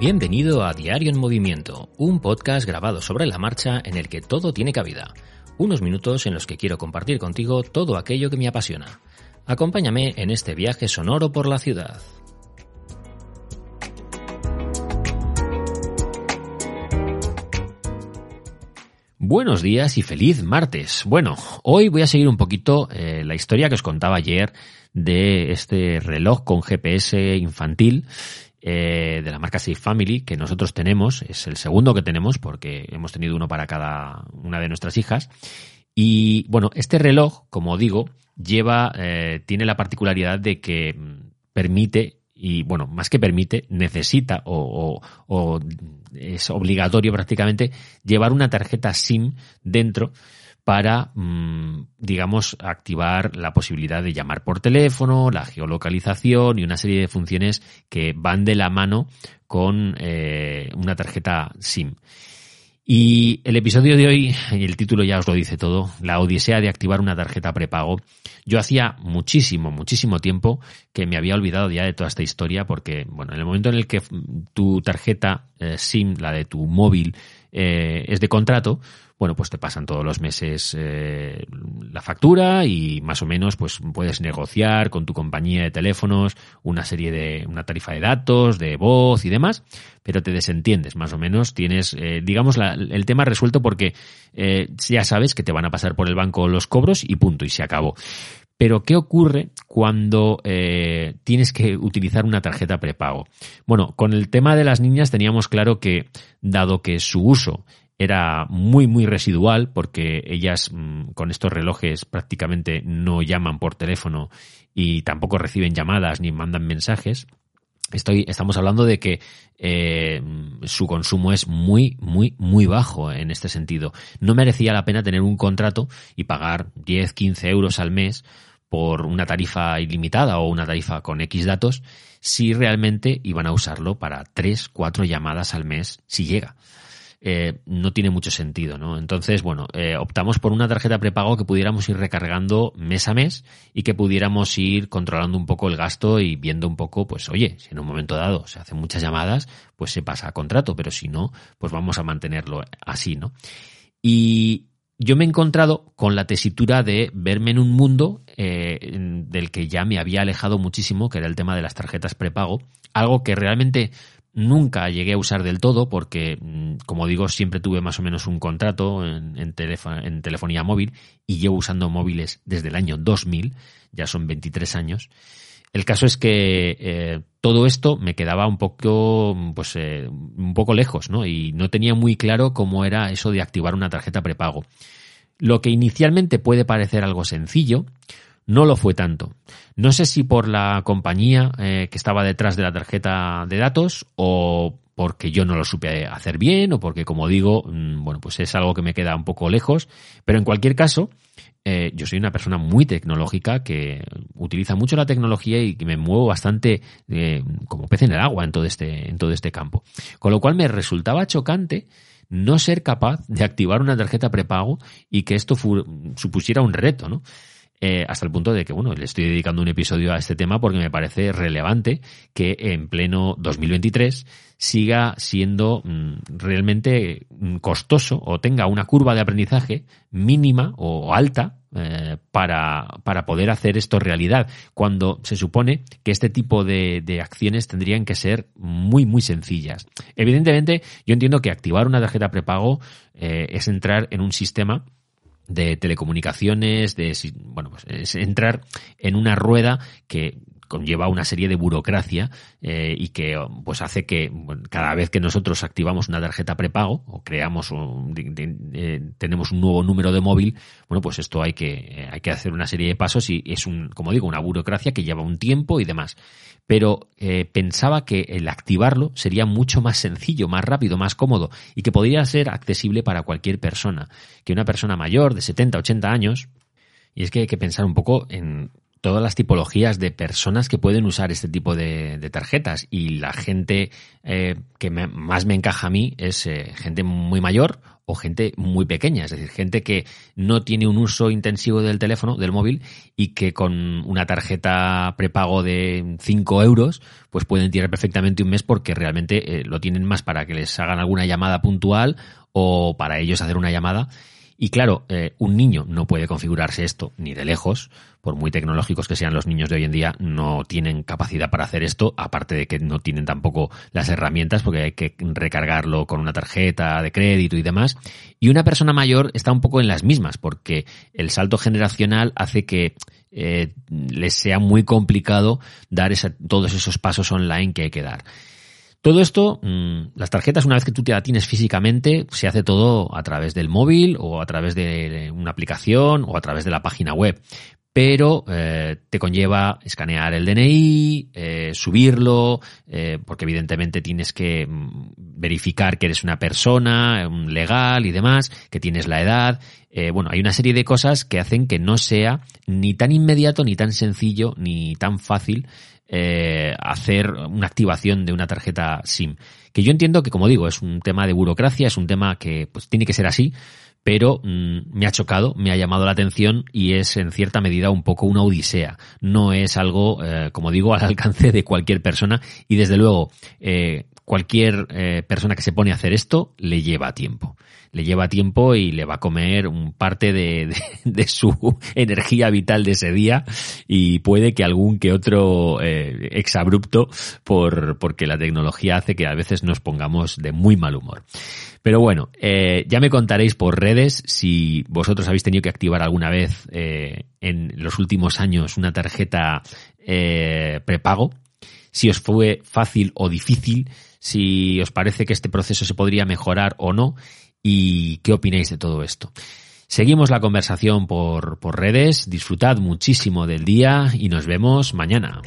Bienvenido a Diario en Movimiento, un podcast grabado sobre la marcha en el que todo tiene cabida. Unos minutos en los que quiero compartir contigo todo aquello que me apasiona. Acompáñame en este viaje sonoro por la ciudad. Buenos días y feliz martes. Bueno, hoy voy a seguir un poquito eh, la historia que os contaba ayer de este reloj con GPS infantil eh, de la marca Safe Family que nosotros tenemos, es el segundo que tenemos porque hemos tenido uno para cada una de nuestras hijas. Y bueno, este reloj, como digo, lleva, eh, tiene la particularidad de que mm, permite y bueno, más que permite, necesita o, o, es obligatorio prácticamente llevar una tarjeta SIM dentro para, mm, digamos, activar la posibilidad de llamar por teléfono, la geolocalización y una serie de funciones que van de la mano con eh, una tarjeta SIM. Y el episodio de hoy, el título ya os lo dice todo, la odisea de activar una tarjeta prepago. Yo hacía muchísimo, muchísimo tiempo que me había olvidado ya de toda esta historia porque, bueno, en el momento en el que tu tarjeta eh, SIM, la de tu móvil, eh, es de contrato, bueno, pues te pasan todos los meses eh, la factura y más o menos pues puedes negociar con tu compañía de teléfonos una serie de, una tarifa de datos, de voz y demás, pero te desentiendes más o menos, tienes, eh, digamos, el tema resuelto porque eh, ya sabes que te van a pasar por el banco los cobros y punto, y se acabó. Pero ¿qué ocurre cuando tienes que utilizar una tarjeta prepago? Bueno, con el tema de las niñas teníamos claro que, dado que su uso era muy, muy residual porque ellas mm, con estos relojes prácticamente no llaman por teléfono y tampoco reciben llamadas ni mandan mensajes. Estoy, estamos hablando de que eh, su consumo es muy, muy, muy bajo en este sentido. No merecía la pena tener un contrato y pagar 10, 15 euros al mes por una tarifa ilimitada o una tarifa con X datos si realmente iban a usarlo para 3, 4 llamadas al mes si llega. Eh, no tiene mucho sentido, ¿no? Entonces, bueno, eh, optamos por una tarjeta prepago que pudiéramos ir recargando mes a mes y que pudiéramos ir controlando un poco el gasto y viendo un poco, pues, oye, si en un momento dado se hacen muchas llamadas, pues se pasa a contrato, pero si no, pues vamos a mantenerlo así, ¿no? Y, yo me he encontrado con la tesitura de verme en un mundo eh, del que ya me había alejado muchísimo, que era el tema de las tarjetas prepago, algo que realmente Nunca llegué a usar del todo porque, mm, como digo, siempre tuve más o menos un contrato en, en, telefonía móvil y llevo usando móviles desde el año 2000, ya son 23 años. El caso es que eh, todo esto me quedaba un poco, pues, eh, un poco lejos, ¿no? Y no tenía muy claro cómo era eso de activar una tarjeta prepago. Lo que inicialmente puede parecer algo sencillo, no lo fue tanto. No sé si por la compañía eh, que estaba detrás de la tarjeta de datos o porque yo no lo supe hacer bien o porque, como digo, mm, bueno, pues es algo que me queda un poco lejos. Pero en cualquier caso, eh, yo soy una persona muy tecnológica que utiliza mucho la tecnología y que me muevo bastante eh, como pez en el agua en todo este, en todo este campo. Con lo cual me resultaba chocante no ser capaz de activar una tarjeta prepago y que esto supusiera un reto, ¿no? Eh, hasta el punto de que, bueno, le estoy dedicando un episodio a este tema porque me parece relevante que en pleno 2023 siga siendo mm, realmente mm, costoso o tenga una curva de aprendizaje mínima o alta eh, para, para, poder hacer esto realidad, cuando se supone que este tipo de, acciones tendrían que ser muy, muy sencillas. Evidentemente, yo entiendo que activar una tarjeta prepago eh, es entrar en un sistema de telecomunicaciones, de bueno, pues es entrar en una rueda que conlleva una serie de burocracia eh, y que pues hace que cada vez que nosotros activamos una tarjeta prepago o creamos un, eh, tenemos un nuevo número de móvil bueno pues esto hay que eh, hay que hacer una serie de pasos y es un como digo una burocracia que lleva un tiempo y demás pero pensaba que el activarlo sería mucho más sencillo, más rápido, más cómodo y que podría ser accesible para cualquier persona. Que una persona mayor de 70, 80 años, y es que hay que pensar un poco en todas las tipologías de personas que pueden usar este tipo de, tarjetas. Y la gente eh, que más me encaja a mí es eh, gente muy mayor o gente muy pequeña, es decir, gente que no tiene un uso intensivo del teléfono, del móvil, y que con una tarjeta prepago de 5 euros, pues pueden tirar perfectamente un mes porque realmente eh, lo tienen más para que les hagan alguna llamada puntual o para ellos hacer una llamada y claro, eh, un niño no puede configurarse esto ni de lejos, por muy tecnológicos que sean los niños de hoy en día, no tienen capacidad para hacer esto, aparte de que no tienen tampoco las herramientas, porque hay que recargarlo con una tarjeta de crédito y demás. Y una persona mayor está un poco en las mismas, porque el salto generacional hace que eh, les sea muy complicado dar todos esos pasos online que hay que dar. Todo esto, mm, las tarjetas, una vez que tú te la tienes físicamente, se hace todo a través del móvil o a través de una aplicación o a través de la página web. Pero eh, te conlleva escanear el DNI, eh, subirlo, eh, porque evidentemente tienes que mm, verificar que eres una persona legal y demás, que tienes la edad. bueno, hay una serie de cosas que hacen que no sea ni tan inmediato, ni tan sencillo, ni tan fácil eh, hacer una activación de una tarjeta SIM. Que yo entiendo que, como digo, es un tema de burocracia, es un tema que pues, tiene que ser así, pero mm, me ha chocado, me ha llamado la atención y es en cierta medida un poco una odisea. No es algo, eh, como digo, al alcance de cualquier persona y desde luego eh, cualquier eh, persona que se pone a hacer esto le lleva tiempo. Le lleva tiempo y le va a comer un parte de, su energía vital de ese día y puede que algún que otro eh, exabrupto por, porque la tecnología hace que a veces nos pongamos de muy mal humor. Pero bueno, eh, ya me contaréis por redes si vosotros habéis tenido que activar alguna vez en los últimos años una tarjeta prepago, si os fue fácil o difícil, si os parece que este proceso se podría mejorar o no y qué opináis de todo esto. Seguimos la conversación por, por redes, disfrutad muchísimo del día y nos vemos mañana.